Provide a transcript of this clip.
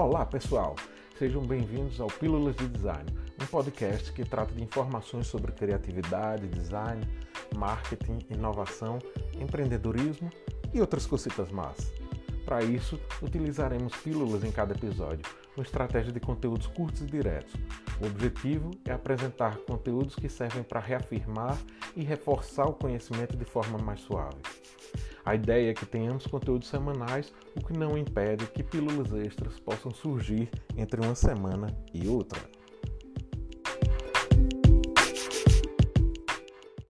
Olá, pessoal! Sejam bem-vindos ao Pílulas de Design, um podcast que trata de informações sobre criatividade, design, marketing, inovação, empreendedorismo e outras cositas más. Para isso, utilizaremos pílulas em cada episódio, uma estratégia de conteúdos curtos e diretos. O objetivo é apresentar conteúdos que servem para reafirmar e reforçar o conhecimento de forma mais suave. A ideia é que tenhamos conteúdos semanais, o que não impede que pílulas extras possam surgir entre uma semana e outra.